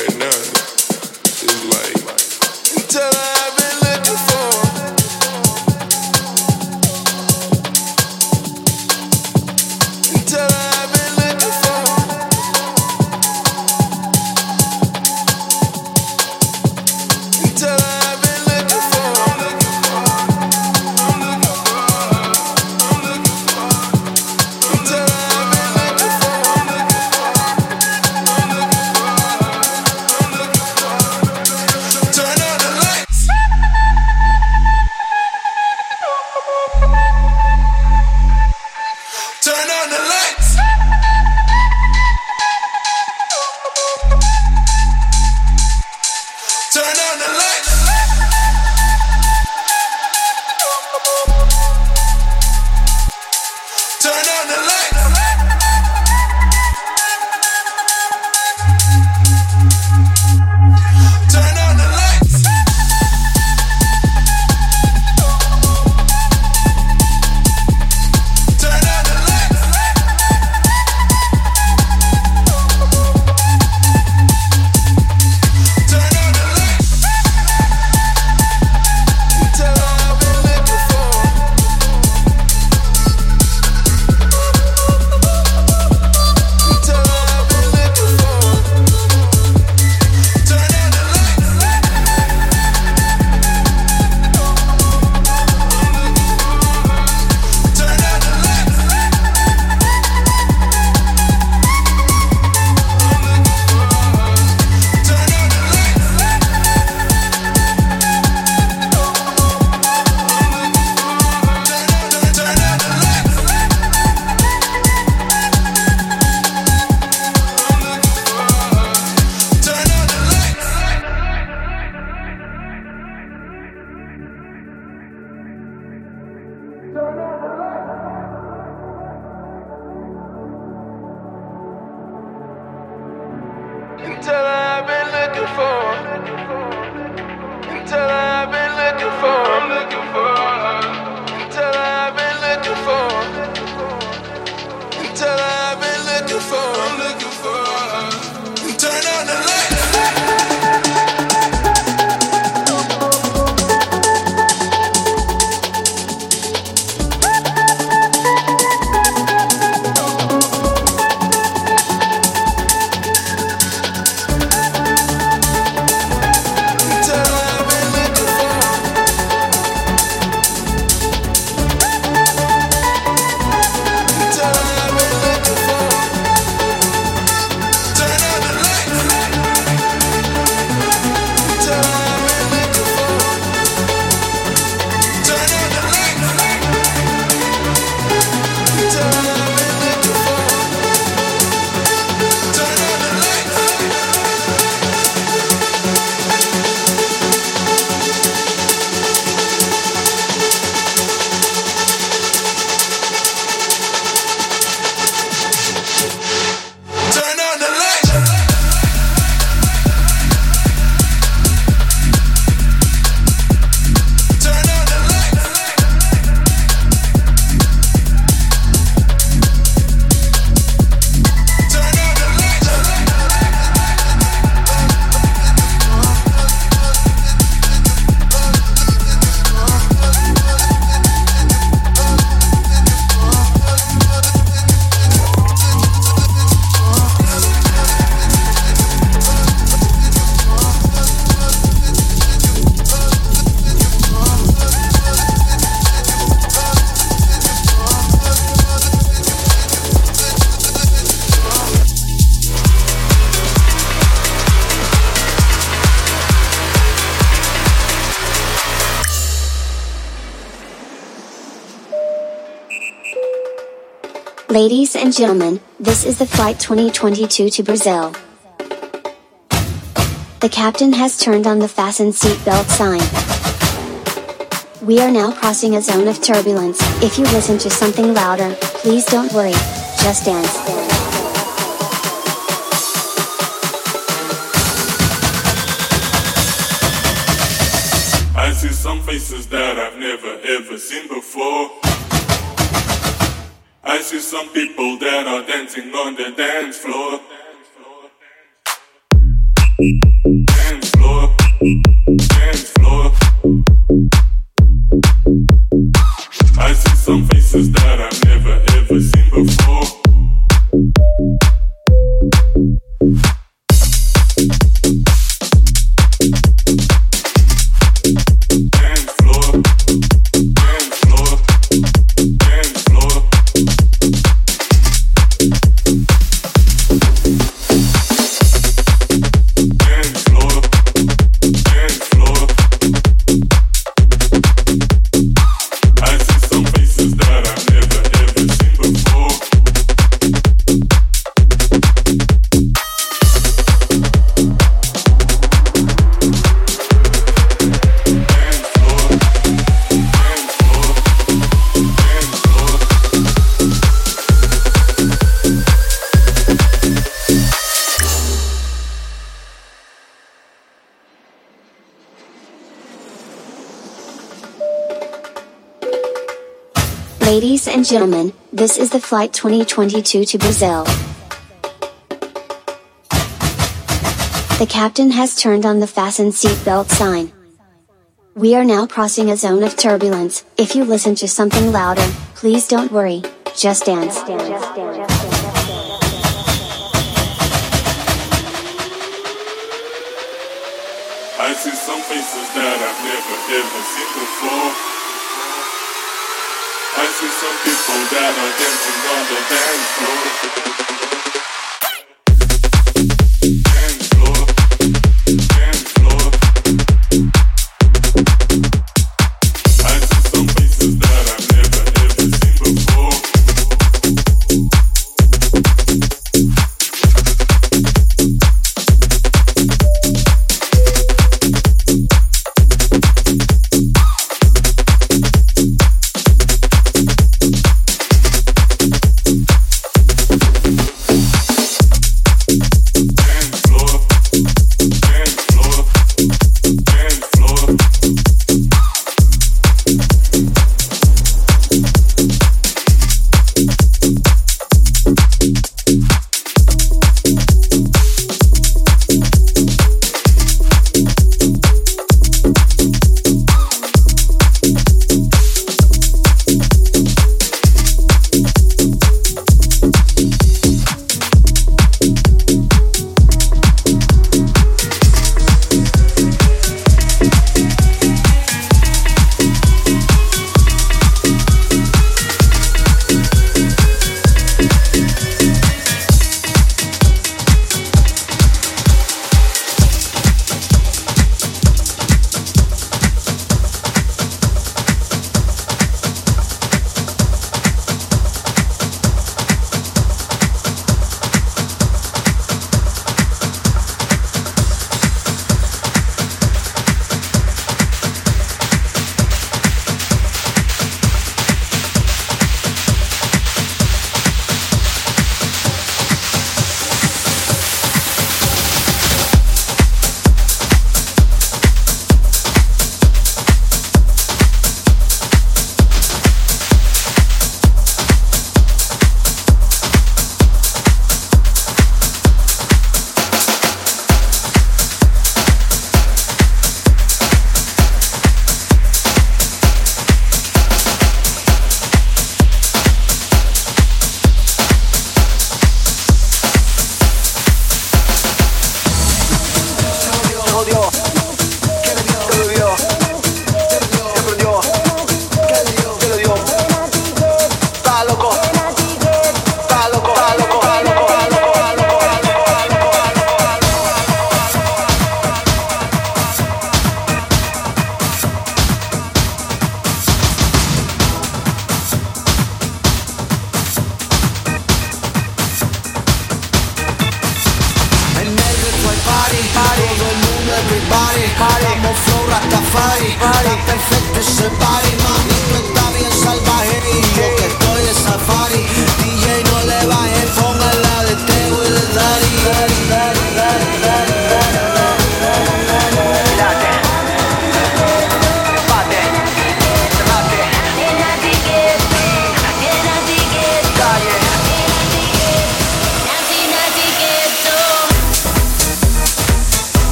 right now. And gentlemen, this is the flight 2022 to Brazil. The captain has turned on the fasten seatbelt sign. We are now crossing a zone of turbulence. If you listen to something louder, please don't worry. Just dance. I see some faces that I've never ever seen before. I see some people that are dancing on the dance floor. Gentlemen, this is the flight 2022 to Brazil. The captain has turned on the fasten seatbelt sign. We are now crossing a zone of turbulence. If you listen to something louder, please don't worry. Just dance. I see some faces that I've never ever seen before. I see some people that are dancing on the dance floor.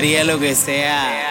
Haría lo que sea.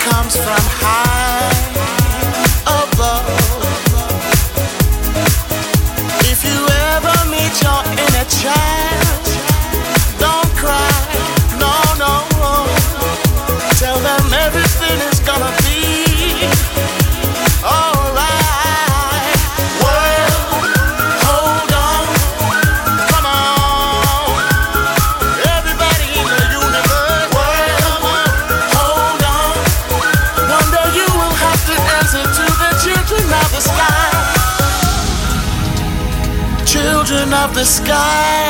Comes from high sky.